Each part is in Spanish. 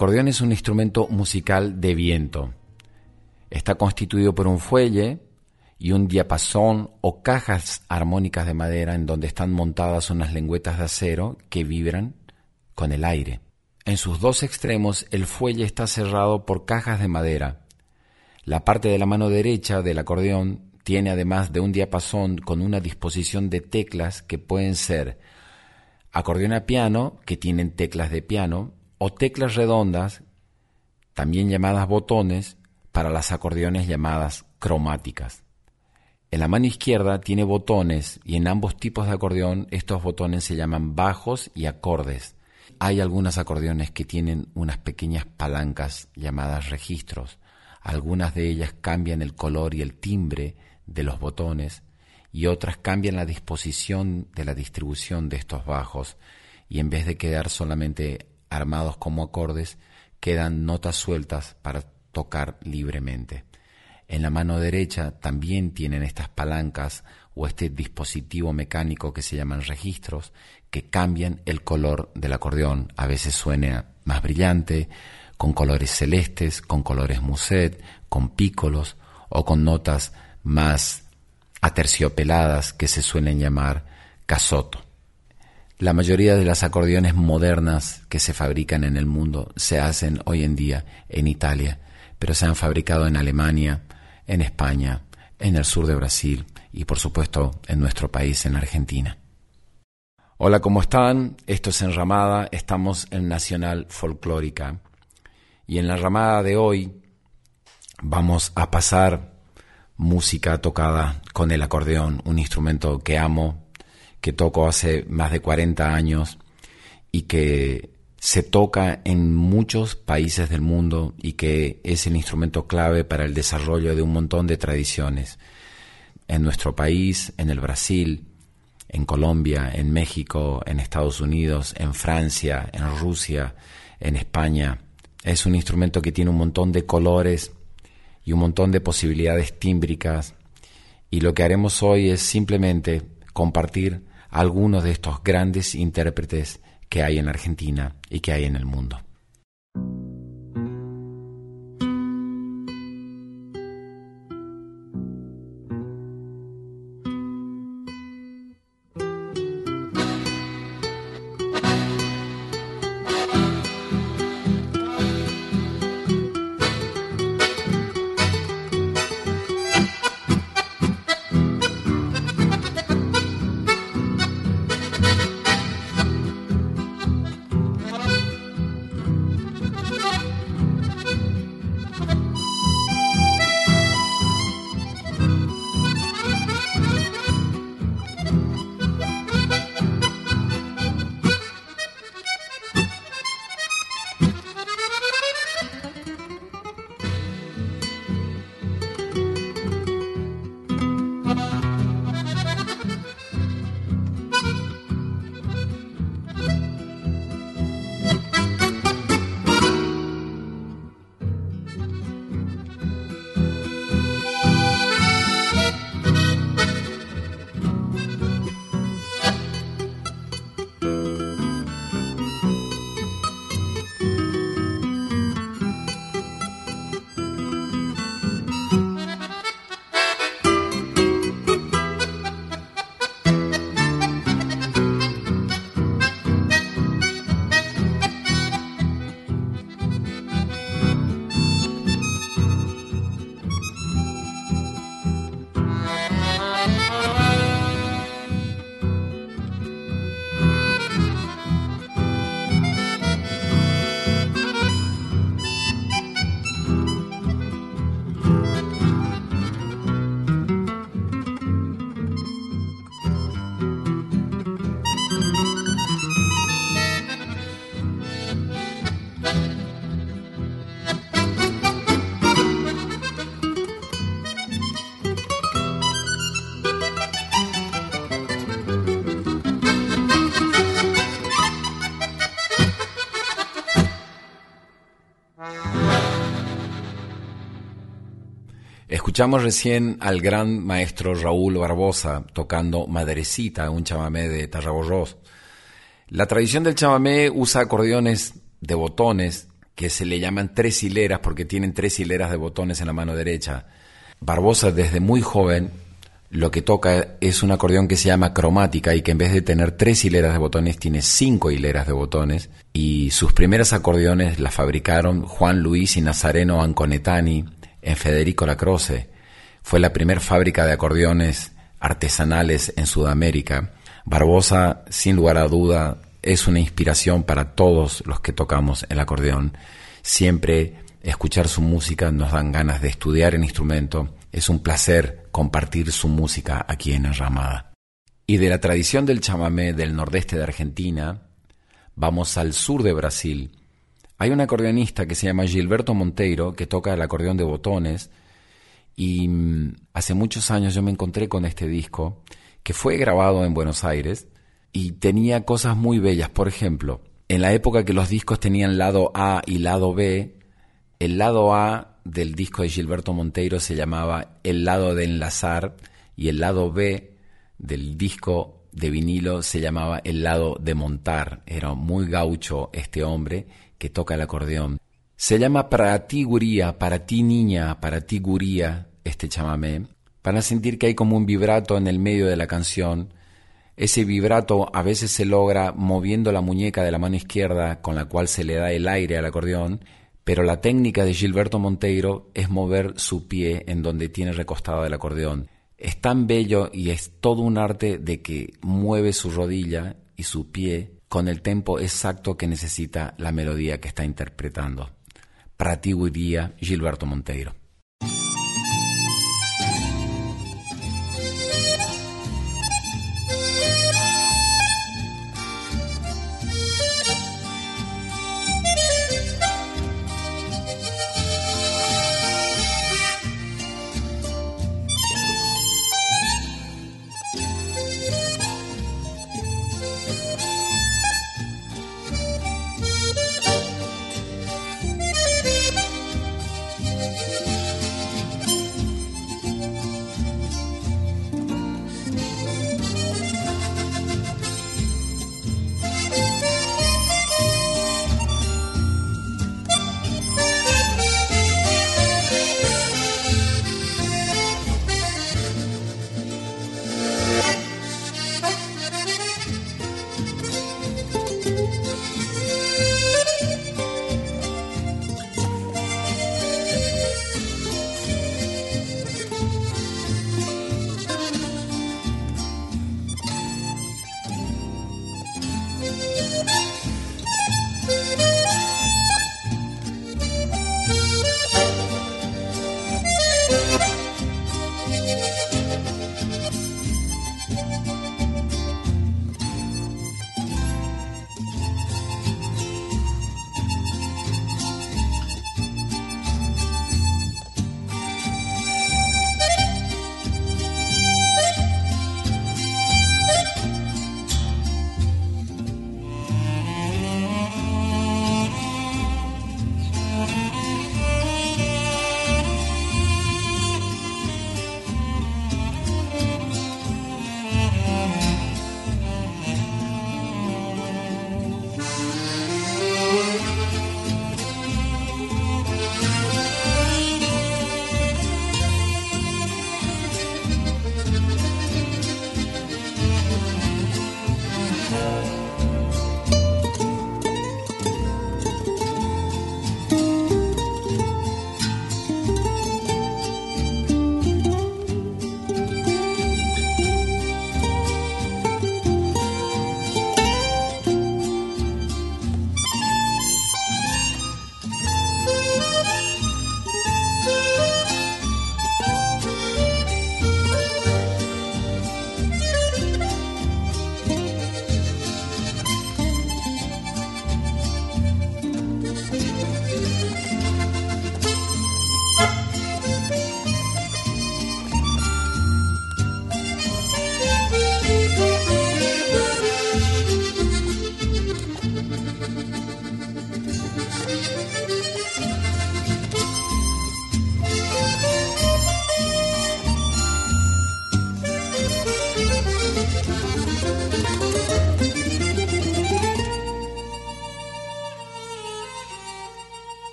Acordeón es un instrumento musical de viento. Está constituido por un fuelle y un diapasón o cajas armónicas de madera en donde están montadas unas lengüetas de acero que vibran con el aire. En sus dos extremos el fuelle está cerrado por cajas de madera. La parte de la mano derecha del acordeón tiene además de un diapasón con una disposición de teclas que pueden ser acordeón a piano, que tienen teclas de piano, o teclas redondas, también llamadas botones, para las acordeones llamadas cromáticas. En la mano izquierda tiene botones y en ambos tipos de acordeón estos botones se llaman bajos y acordes. Hay algunos acordeones que tienen unas pequeñas palancas llamadas registros. Algunas de ellas cambian el color y el timbre de los botones y otras cambian la disposición de la distribución de estos bajos y en vez de quedar solamente armados como acordes, quedan notas sueltas para tocar libremente. En la mano derecha también tienen estas palancas o este dispositivo mecánico que se llaman registros que cambian el color del acordeón. A veces suena más brillante, con colores celestes, con colores muset, con pícolos o con notas más aterciopeladas que se suelen llamar casoto. La mayoría de las acordeones modernas que se fabrican en el mundo se hacen hoy en día en Italia, pero se han fabricado en Alemania, en España, en el sur de Brasil y por supuesto en nuestro país, en Argentina. Hola, ¿cómo están? Esto es Enramada, estamos en Nacional Folclórica y en la ramada de hoy vamos a pasar música tocada con el acordeón, un instrumento que amo, que toco hace más de 40 años y que se toca en muchos países del mundo y que es el instrumento clave para el desarrollo de un montón de tradiciones. En nuestro país, en el Brasil, en Colombia, en México, en Estados Unidos, en Francia, en Rusia, en España. Es un instrumento que tiene un montón de colores y un montón de posibilidades tímbricas y lo que haremos hoy es simplemente compartir algunos de estos grandes intérpretes que hay en Argentina y que hay en el mundo. Escuchamos recién al gran maestro Raúl Barbosa tocando Madrecita, un chamamé de Tarraborros. La tradición del chamamé usa acordeones de botones que se le llaman tres hileras porque tienen tres hileras de botones en la mano derecha. Barbosa desde muy joven lo que toca es un acordeón que se llama cromática y que en vez de tener tres hileras de botones tiene cinco hileras de botones y sus primeras acordeones las fabricaron Juan Luis y Nazareno Anconetani en Federico Lacroce. Fue la primera fábrica de acordeones artesanales en Sudamérica. Barbosa, sin lugar a duda, es una inspiración para todos los que tocamos el acordeón. Siempre escuchar su música nos dan ganas de estudiar el instrumento. Es un placer compartir su música aquí en Enramada. Y de la tradición del chamamé del nordeste de Argentina, vamos al sur de Brasil. Hay un acordeonista que se llama Gilberto Monteiro que toca el acordeón de botones y mm, hace muchos años yo me encontré con este disco que fue grabado en Buenos Aires y tenía cosas muy bellas. Por ejemplo, en la época que los discos tenían lado A y lado B, el lado A del disco de Gilberto Monteiro se llamaba El lado de enlazar y el lado B del disco de vinilo se llamaba El lado de montar. Era muy gaucho este hombre que toca el acordeón. Se llama Para ti guría, para ti niña, para ti guría este chamamé. Para sentir que hay como un vibrato en el medio de la canción ese vibrato a veces se logra moviendo la muñeca de la mano izquierda con la cual se le da el aire al acordeón, pero la técnica de Gilberto Monteiro es mover su pie en donde tiene recostado el acordeón. Es tan bello y es todo un arte de que mueve su rodilla y su pie con el tempo exacto que necesita la melodía que está interpretando. Para ti Gilberto Monteiro.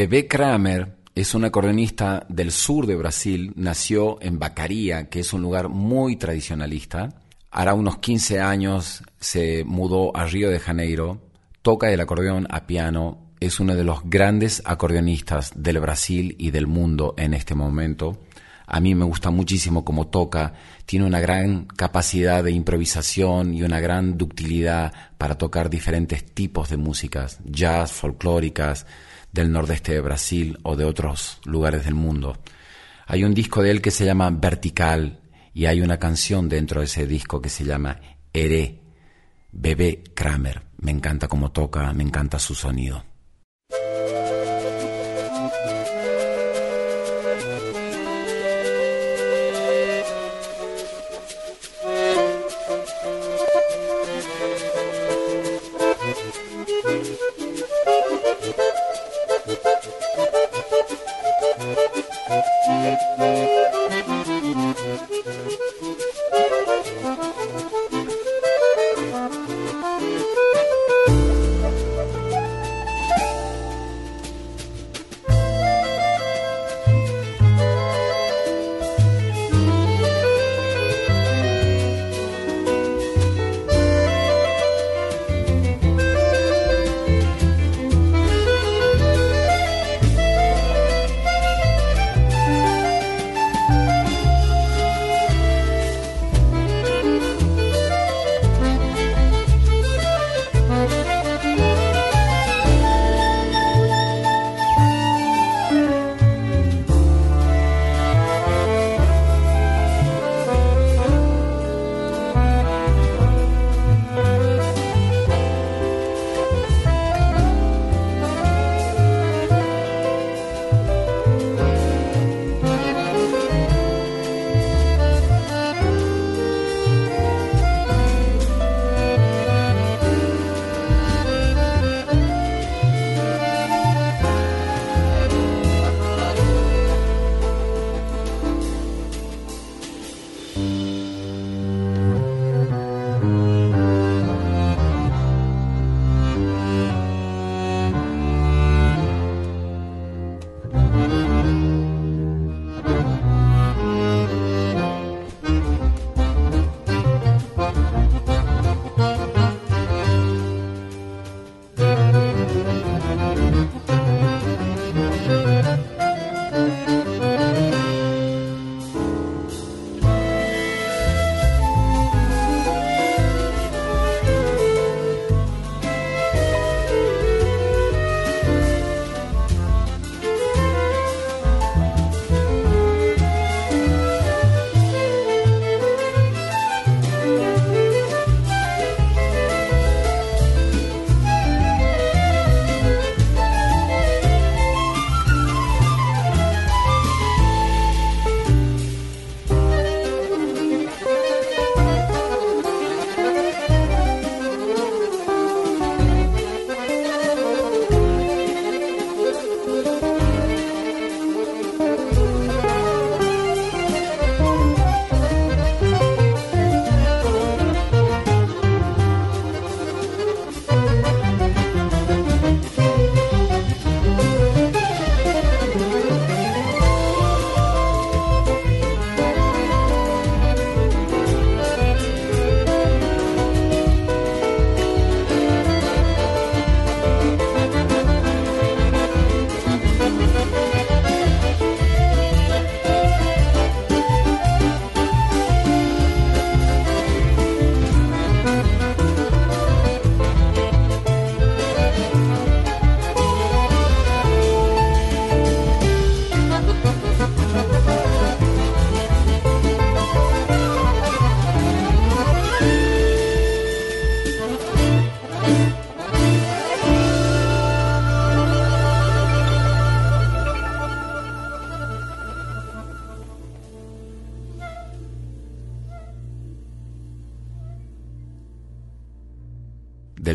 Bebé Kramer es un acordeonista del sur de Brasil, nació en Bacaria, que es un lugar muy tradicionalista. Hará unos 15 años se mudó a Río de Janeiro, toca el acordeón a piano, es uno de los grandes acordeonistas del Brasil y del mundo en este momento. A mí me gusta muchísimo cómo toca, tiene una gran capacidad de improvisación y una gran ductilidad para tocar diferentes tipos de músicas, jazz, folclóricas, del nordeste de Brasil o de otros lugares del mundo. Hay un disco de él que se llama Vertical y hay una canción dentro de ese disco que se llama Heré, Bebé Kramer. Me encanta cómo toca, me encanta su sonido.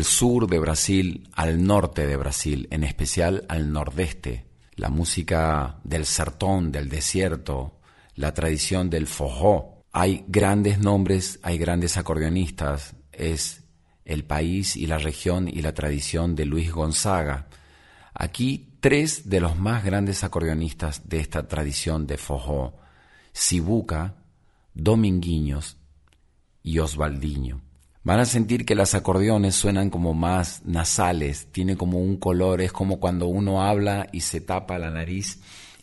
Sur de Brasil al norte de Brasil, en especial al nordeste. La música del sertón, del desierto, la tradición del forró. Hay grandes nombres, hay grandes acordeonistas. Es el país y la región y la tradición de Luis Gonzaga. Aquí tres de los más grandes acordeonistas de esta tradición de Fojó, Sibuca, Dominguiños y Osvaldiño. Van a sentir que las acordeones suenan como más nasales, tiene como un color, es como cuando uno habla y se tapa la nariz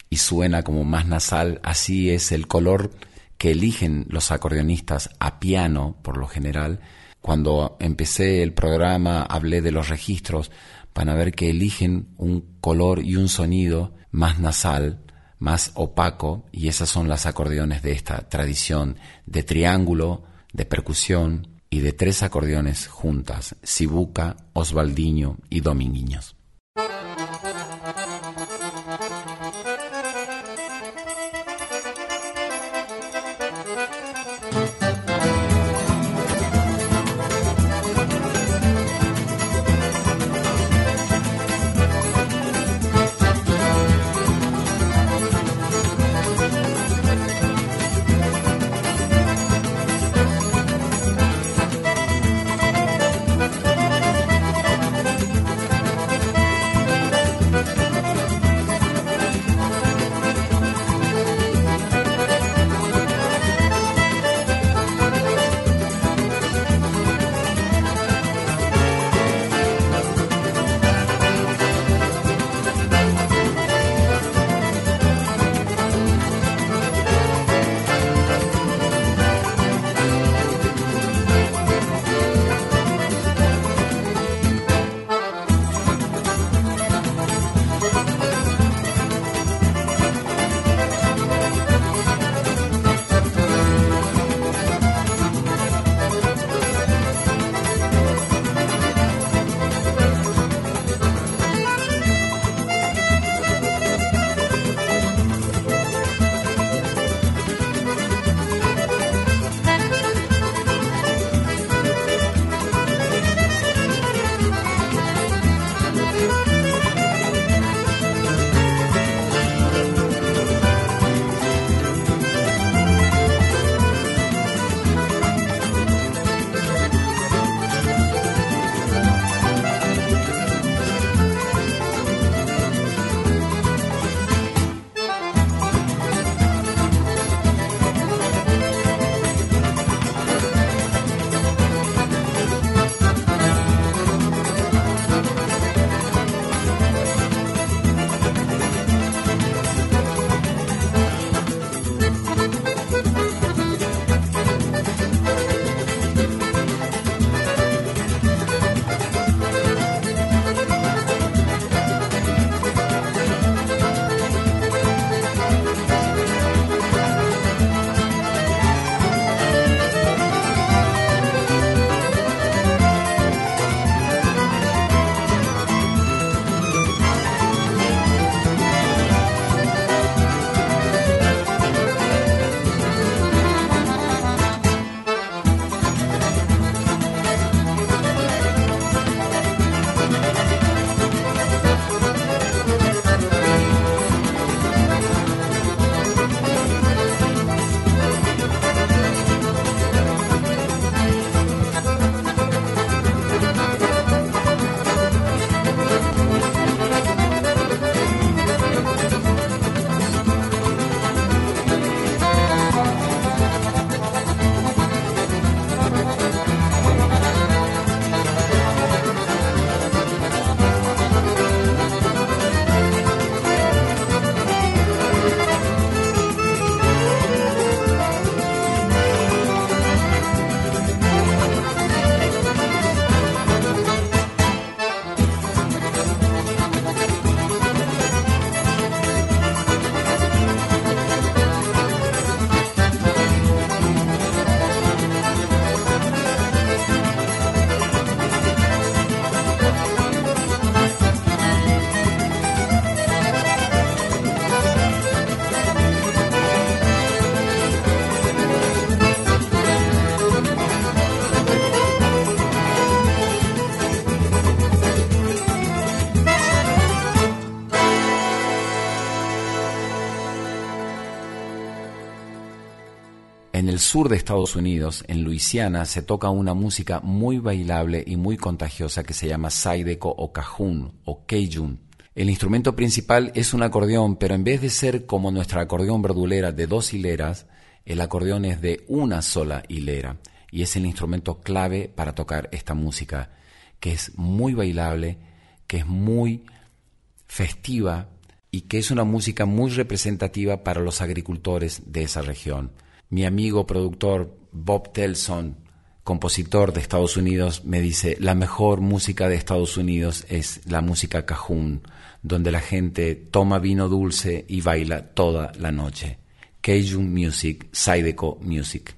y suena como más nasal, así es el color que eligen los acordeonistas a piano por lo general. Cuando empecé el programa hablé de los registros, para ver que eligen un color y un sonido más nasal, más opaco, y esas son las acordeones de esta tradición de triángulo, de percusión y de tres acordeones juntas, Sibuca, Osvaldiño y Dominguiños. Sur de Estados Unidos, en Luisiana, se toca una música muy bailable y muy contagiosa que se llama Saideco o Cajun o Cajun. El instrumento principal es un acordeón, pero en vez de ser como nuestra acordeón verdulera de dos hileras, el acordeón es de una sola hilera y es el instrumento clave para tocar esta música, que es muy bailable, que es muy festiva y que es una música muy representativa para los agricultores de esa región. Mi amigo productor Bob Telson, compositor de Estados Unidos, me dice, la mejor música de Estados Unidos es la música cajún, donde la gente toma vino dulce y baila toda la noche. Cajun Music, Sideco Music.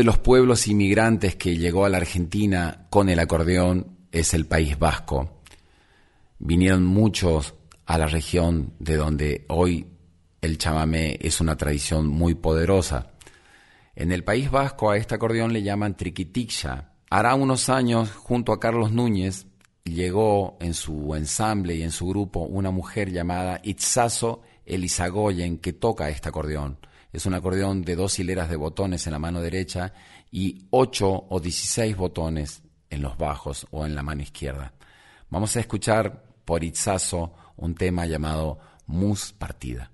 De los pueblos inmigrantes que llegó a la Argentina con el acordeón es el País Vasco. Vinieron muchos a la región de donde hoy el chamamé es una tradición muy poderosa. En el País Vasco a este acordeón le llaman triquitixa. Hará unos años, junto a Carlos Núñez, llegó en su ensamble y en su grupo una mujer llamada Itzazo Elizagoyen que toca este acordeón. Es un acordeón de dos hileras de botones en la mano derecha y ocho o dieciséis botones en los bajos o en la mano izquierda. Vamos a escuchar por Itzazo un tema llamado Mus Partida.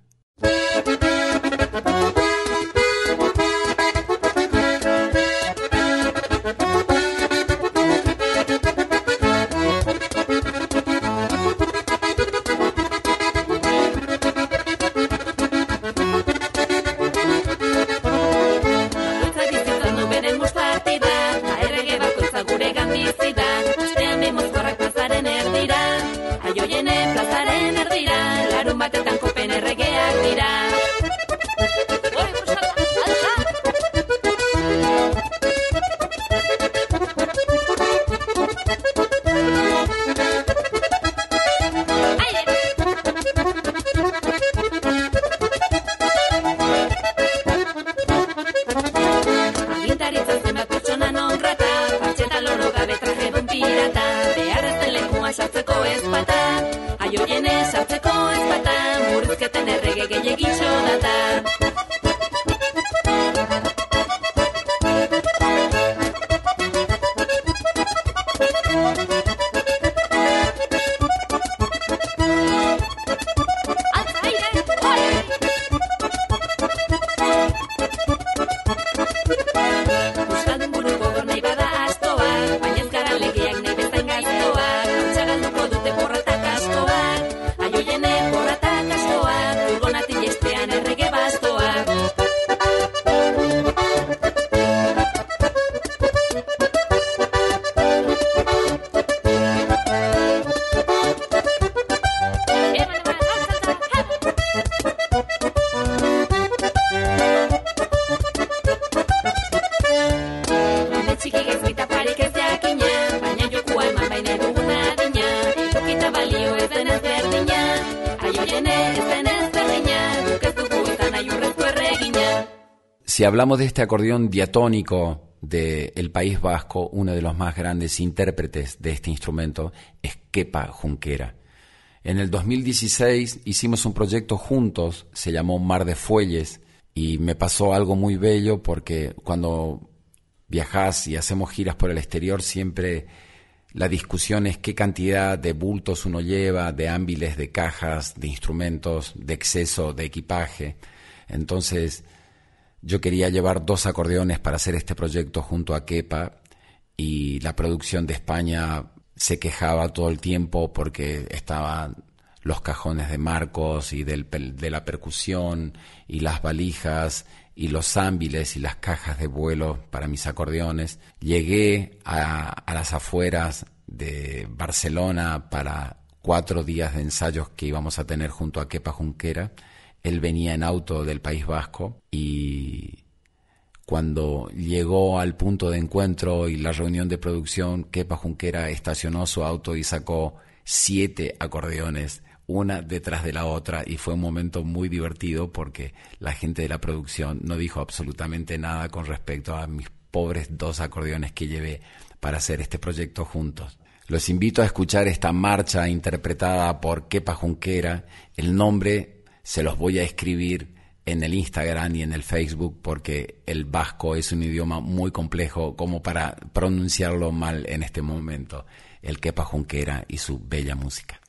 Si hablamos de este acordeón diatónico del País Vasco, uno de los más grandes intérpretes de este instrumento es Kepa Junquera. En el 2016 hicimos un proyecto juntos, se llamó Mar de Fuelles, y me pasó algo muy bello porque cuando viajas y hacemos giras por el exterior siempre la discusión es qué cantidad de bultos uno lleva, de ámbiles, de cajas, de instrumentos, de exceso, de equipaje. Entonces, yo quería llevar dos acordeones para hacer este proyecto junto a Kepa y la producción de España se quejaba todo el tiempo porque estaban los cajones de marcos y del, de la percusión y las valijas y los ámbiles y las cajas de vuelo para mis acordeones. Llegué a, las afueras de Barcelona para cuatro días de ensayos que íbamos a tener junto a Kepa Junquera él venía en auto del País Vasco y cuando llegó al punto de encuentro y la reunión de producción, Kepa Junquera estacionó su auto y sacó siete acordeones, una detrás de la otra, y fue un momento muy divertido porque la gente de la producción no dijo absolutamente nada con respecto a mis pobres dos acordeones que llevé para hacer este proyecto juntos. Los invito a escuchar esta marcha interpretada por Kepa Junquera. El nombre se los voy a escribir en el Instagram y en el Facebook porque el vasco es un idioma muy complejo como para pronunciarlo mal en este momento. El Kepa Junquera y su bella música.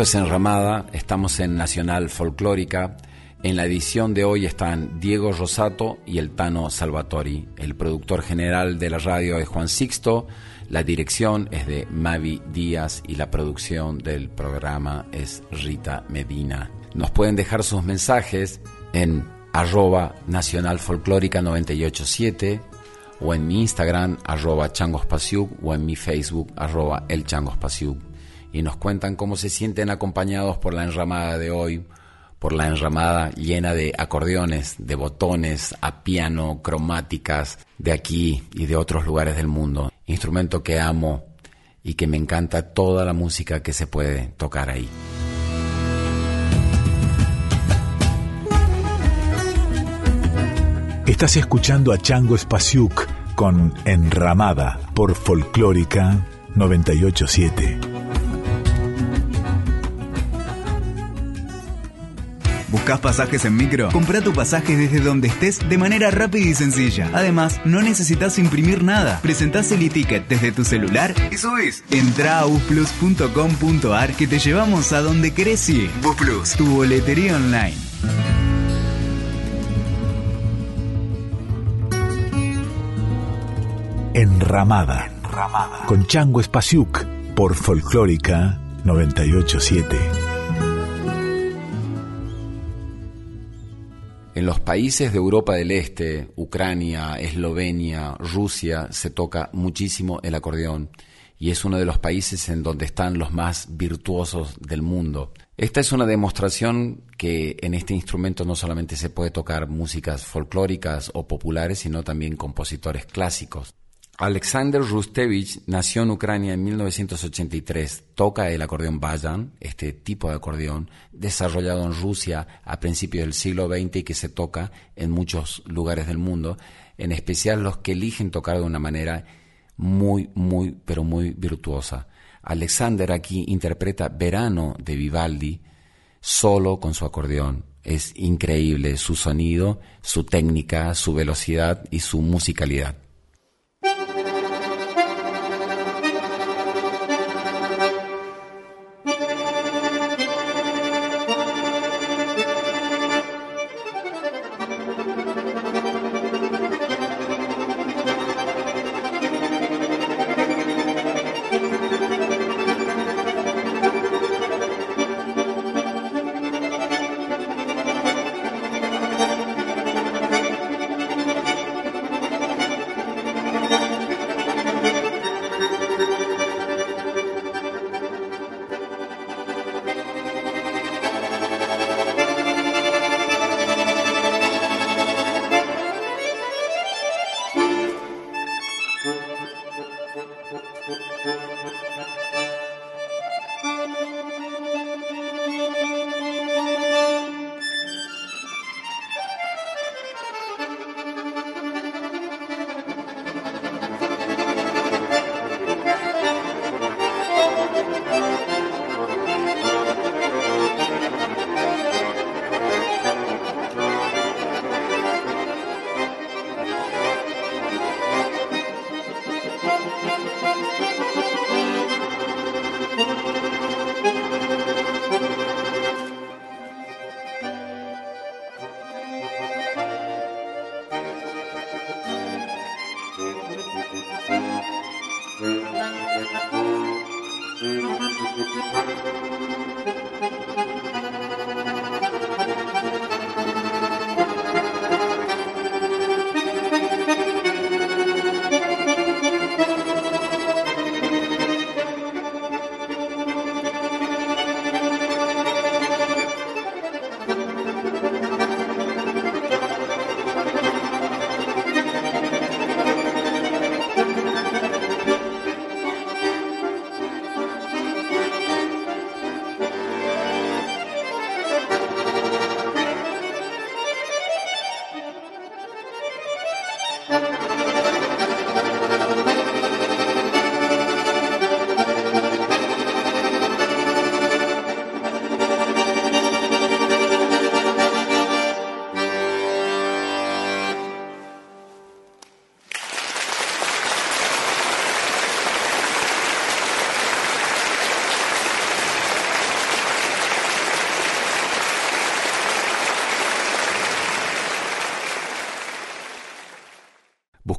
Esto es Enramada, estamos en Nacional Folclórica. En la edición de hoy están Diego Rosato y el Tano Salvatori. El productor general de la radio es Juan Sixto, la dirección es de Mavi Díaz y la producción del programa es Rita Medina. Nos pueden dejar sus mensajes en arroba Nacional Folclórica 987 o en mi Instagram arroba changospasiuk o en mi Facebook arroba el y nos cuentan cómo se sienten acompañados por la enramada de hoy, por la enramada llena de acordeones, de botones a piano, cromáticas de aquí y de otros lugares del mundo. Instrumento que amo y que me encanta toda la música que se puede tocar ahí. Estás escuchando a Chango Spasiuk con Enramada por Folclórica 987. ¿Buscas pasajes en micro? Compra tu pasaje desde donde estés de manera rápida y sencilla. Además, no necesitas imprimir nada. Presentás el e-ticket desde tu celular y subís. Entra a busplus.com.ar que te llevamos a donde querés ir. Busplus, tu boletería online. Enramada. Enramada. Con Chango Espasiuk por Folclórica 987. En los países de Europa del Este, Ucrania, Eslovenia, Rusia, se toca muchísimo el acordeón y es uno de los países en donde están los más virtuosos del mundo. Esta es una demostración que en este instrumento no solamente se puede tocar músicas folclóricas o populares, sino también compositores clásicos. Alexander Rustevich nació en Ucrania en 1983. Toca el acordeón Bajan, este tipo de acordeón, desarrollado en Rusia a principios del siglo XX y que se toca en muchos lugares del mundo, en especial los que eligen tocar de una manera muy, muy, pero muy virtuosa. Alexander aquí interpreta Verano de Vivaldi solo con su acordeón. Es increíble su sonido, su técnica, su velocidad y su musicalidad.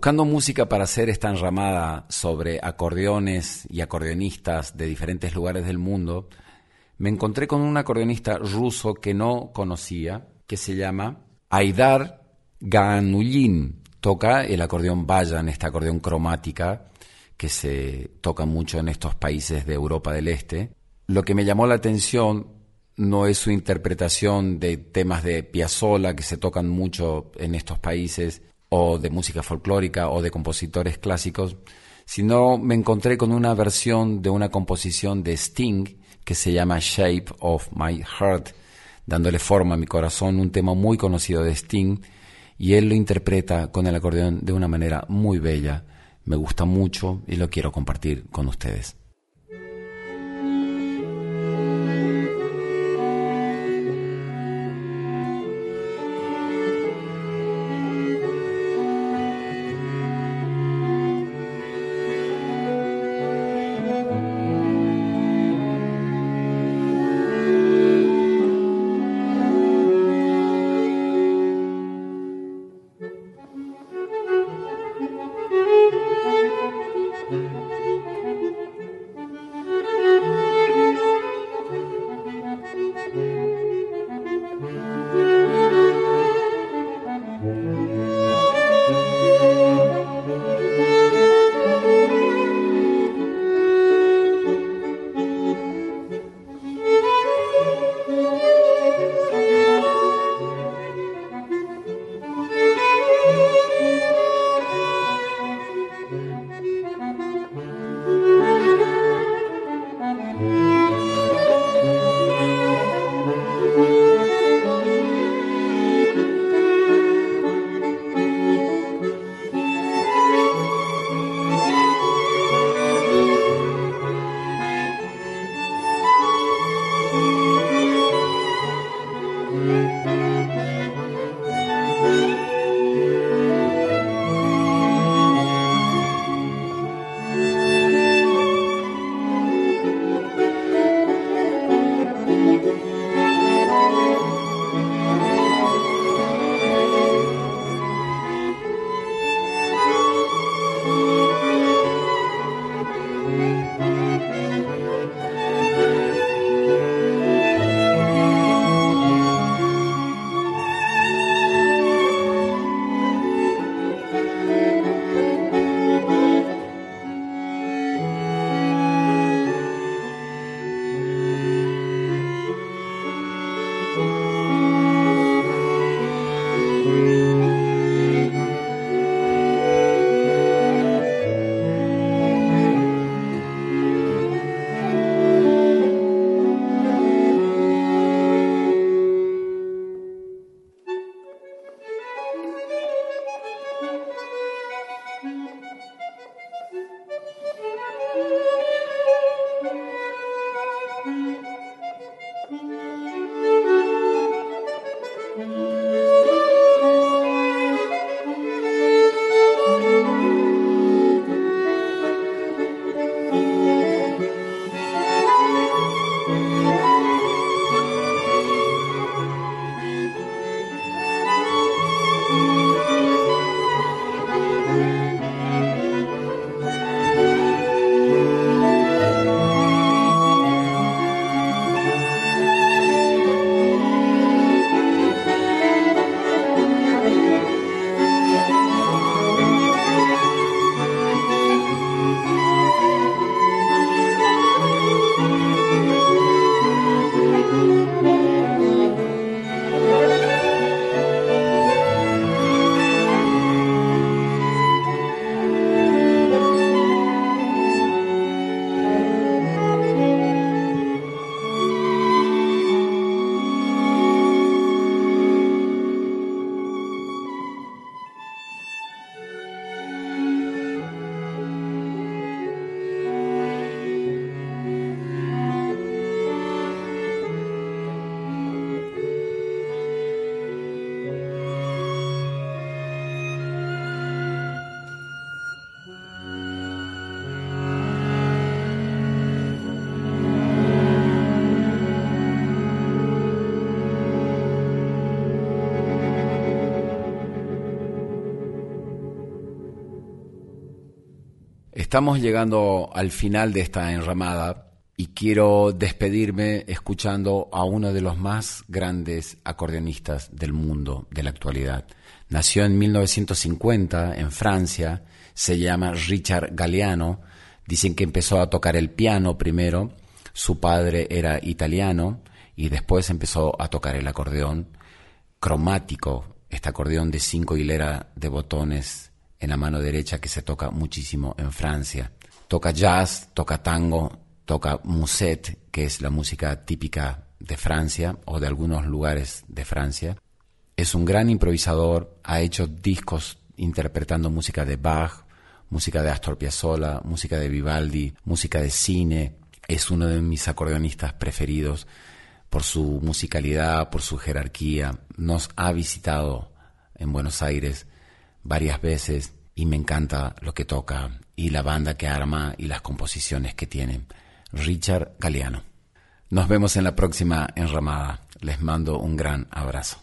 Buscando música para hacer esta enramada sobre acordeones y acordeonistas de diferentes lugares del mundo, me encontré con un acordeonista ruso que no conocía, que se llama Aidar Ganulin. Toca el acordeón Bayan, esta acordeón cromática que se toca mucho en estos países de Europa del Este. Lo que me llamó la atención no es su interpretación de temas de Piazzolla que se tocan mucho en estos países, o de música folclórica o de compositores clásicos, sino me encontré con una versión de una composición de Sting que se llama Shape of My Heart, dándole forma a mi corazón, un tema muy conocido de Sting, y él lo interpreta con el acordeón de una manera muy bella. Me gusta mucho y lo quiero compartir con ustedes. Estamos llegando al final de esta enramada y quiero despedirme escuchando a uno de los más grandes acordeonistas del mundo de la actualidad. Nació en 1950 en Francia, se llama Richard Galliano. Dicen que empezó a tocar el piano primero, su padre era italiano y después empezó a tocar el acordeón cromático, este acordeón de cinco hileras de botones en la mano derecha que se toca muchísimo en Francia. Toca jazz, toca tango, toca musette, que es la música típica de Francia o de algunos lugares de Francia. Es un gran improvisador, ha hecho discos interpretando música de Bach, música de Astor Piazzolla, música de Vivaldi, música de cine. Es uno de mis acordeonistas preferidos por su musicalidad, por su jerarquía. Nos ha visitado en Buenos Aires varias veces y me encanta lo que toca y la banda que arma y las composiciones que tiene. Richard Galeano. Nos vemos en la próxima enramada. Les mando un gran abrazo.